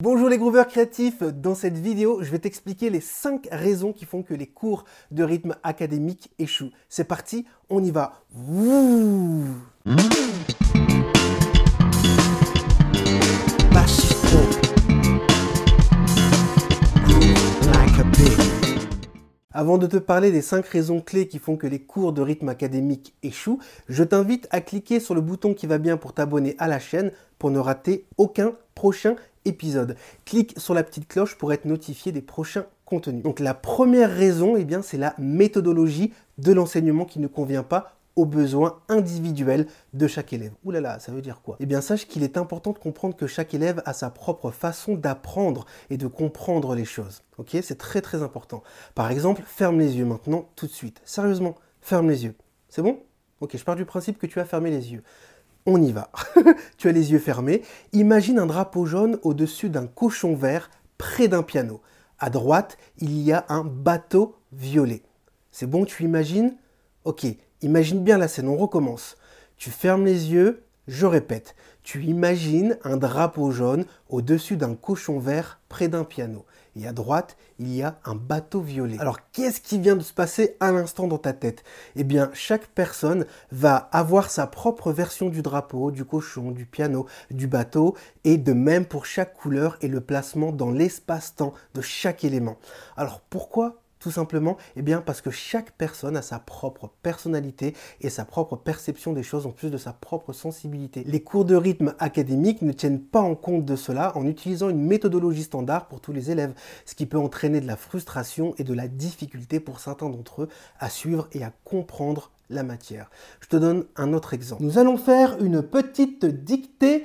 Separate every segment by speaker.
Speaker 1: Bonjour les grooveurs créatifs, dans cette vidéo je vais t'expliquer les 5 raisons qui font que les cours de rythme académique échouent. C'est parti, on y va. Avant de te parler des 5 raisons clés qui font que les cours de rythme académique échouent, je t'invite à cliquer sur le bouton qui va bien pour t'abonner à la chaîne pour ne rater aucun prochain épisode. Clique sur la petite cloche pour être notifié des prochains contenus. Donc la première raison, eh c'est la méthodologie de l'enseignement qui ne convient pas aux besoins individuels de chaque élève. Ouh là là, ça veut dire quoi? Eh bien, sache qu'il est important de comprendre que chaque élève a sa propre façon d'apprendre et de comprendre les choses. Ok? C'est très très important. Par exemple, ferme les yeux maintenant, tout de suite. Sérieusement, ferme les yeux. C'est bon? Ok, je pars du principe que tu as fermé les yeux. On y va. tu as les yeux fermés. Imagine un drapeau jaune au-dessus d'un cochon vert près d'un piano. À droite, il y a un bateau violet. C'est bon, tu imagines? Ok, imagine bien la scène, on recommence. Tu fermes les yeux, je répète. Tu imagines un drapeau jaune au-dessus d'un cochon vert près d'un piano et à droite, il y a un bateau violet. Alors, qu'est-ce qui vient de se passer à l'instant dans ta tête? Eh bien, chaque personne va avoir sa propre version du drapeau, du cochon, du piano, du bateau, et de même pour chaque couleur et le placement dans l'espace-temps de chaque élément. Alors, pourquoi tout simplement, eh bien parce que chaque personne a sa propre personnalité et sa propre perception des choses en plus de sa propre sensibilité. Les cours de rythme académique ne tiennent pas en compte de cela en utilisant une méthodologie standard pour tous les élèves, ce qui peut entraîner de la frustration et de la difficulté pour certains d'entre eux à suivre et à comprendre la matière. Je te donne un autre exemple. Nous allons faire une petite dictée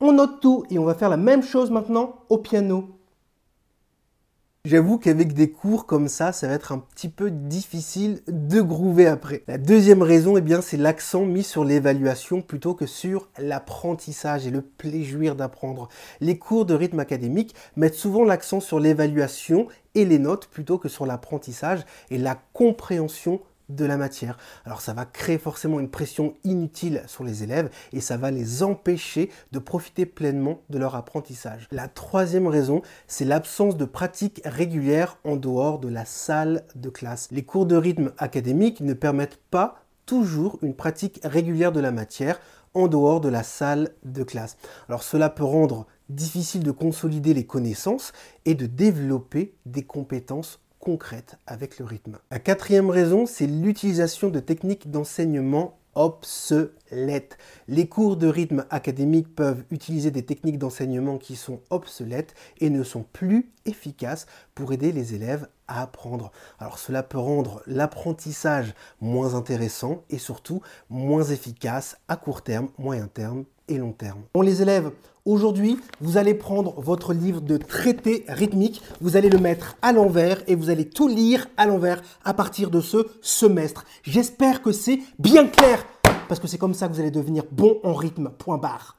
Speaker 1: on note tout et on va faire la même chose maintenant au piano. J'avoue qu'avec des cours comme ça, ça va être un petit peu difficile de groover après. La deuxième raison, eh bien, c'est l'accent mis sur l'évaluation plutôt que sur l'apprentissage et le plaisir d'apprendre. Les cours de rythme académique mettent souvent l'accent sur l'évaluation et les notes plutôt que sur l'apprentissage et la compréhension de la matière. Alors ça va créer forcément une pression inutile sur les élèves et ça va les empêcher de profiter pleinement de leur apprentissage. La troisième raison, c'est l'absence de pratique régulière en dehors de la salle de classe. Les cours de rythme académique ne permettent pas toujours une pratique régulière de la matière en dehors de la salle de classe. Alors cela peut rendre difficile de consolider les connaissances et de développer des compétences concrète avec le rythme. La quatrième raison, c'est l'utilisation de techniques d'enseignement obsolètes. Les cours de rythme académique peuvent utiliser des techniques d'enseignement qui sont obsolètes et ne sont plus efficaces pour aider les élèves à apprendre. Alors cela peut rendre l'apprentissage moins intéressant et surtout moins efficace à court terme, moyen terme et long terme. Bon les élèves, aujourd'hui vous allez prendre votre livre de traité rythmique, vous allez le mettre à l'envers et vous allez tout lire à l'envers à partir de ce semestre. J'espère que c'est bien clair parce que c'est comme ça que vous allez devenir bon en rythme. Point barre.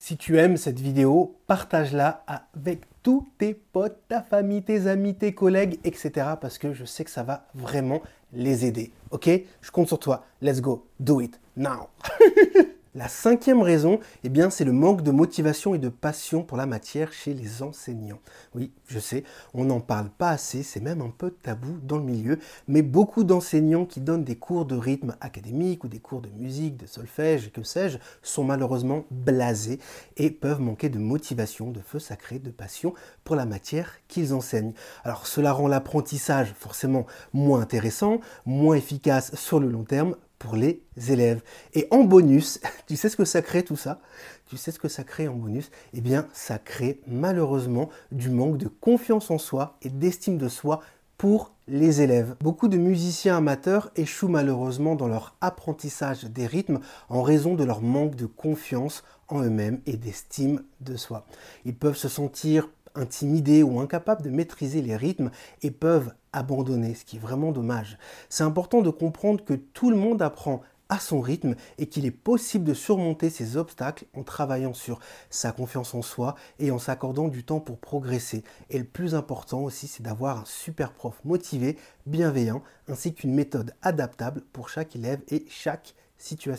Speaker 1: Si tu aimes cette vidéo, partage-la avec tous tes potes, ta famille, tes amis, tes collègues, etc. Parce que je sais que ça va vraiment les aider. Ok? Je compte sur toi. Let's go. Do it now. La cinquième raison, eh bien, c'est le manque de motivation et de passion pour la matière chez les enseignants. Oui, je sais, on n'en parle pas assez, c'est même un peu tabou dans le milieu, mais beaucoup d'enseignants qui donnent des cours de rythme académique ou des cours de musique, de solfège, que sais-je, sont malheureusement blasés et peuvent manquer de motivation, de feu sacré, de passion pour la matière qu'ils enseignent. Alors cela rend l'apprentissage forcément moins intéressant, moins efficace sur le long terme, pour les élèves. Et en bonus, tu sais ce que ça crée tout ça? Tu sais ce que ça crée en bonus? Eh bien, ça crée malheureusement du manque de confiance en soi et d'estime de soi pour les élèves. Beaucoup de musiciens amateurs échouent malheureusement dans leur apprentissage des rythmes en raison de leur manque de confiance en eux-mêmes et d'estime de soi. Ils peuvent se sentir intimidés ou incapables de maîtriser les rythmes et peuvent abandonner, ce qui est vraiment dommage. C'est important de comprendre que tout le monde apprend à son rythme et qu'il est possible de surmonter ces obstacles en travaillant sur sa confiance en soi et en s'accordant du temps pour progresser. Et le plus important aussi, c'est d'avoir un super prof motivé, bienveillant, ainsi qu'une méthode adaptable pour chaque élève et chaque Si tu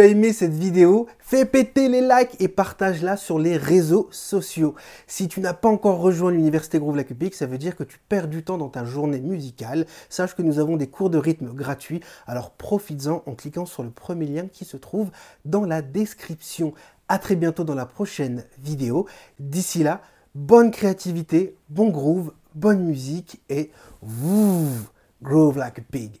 Speaker 1: as aimé cette vidéo, fais péter les likes et partage-la sur les réseaux sociaux. Si tu n'as pas encore rejoint l'Université Groove Lacupic, ça veut dire que tu perds du temps dans ta journée musicale. Sache que nous avons des cours de rythme gratuits, alors profites-en en cliquant sur le premier lien qui se trouve dans la description. A très bientôt dans la prochaine vidéo. D'ici là, bonne créativité, bon groove, bonne musique et groove like a pig.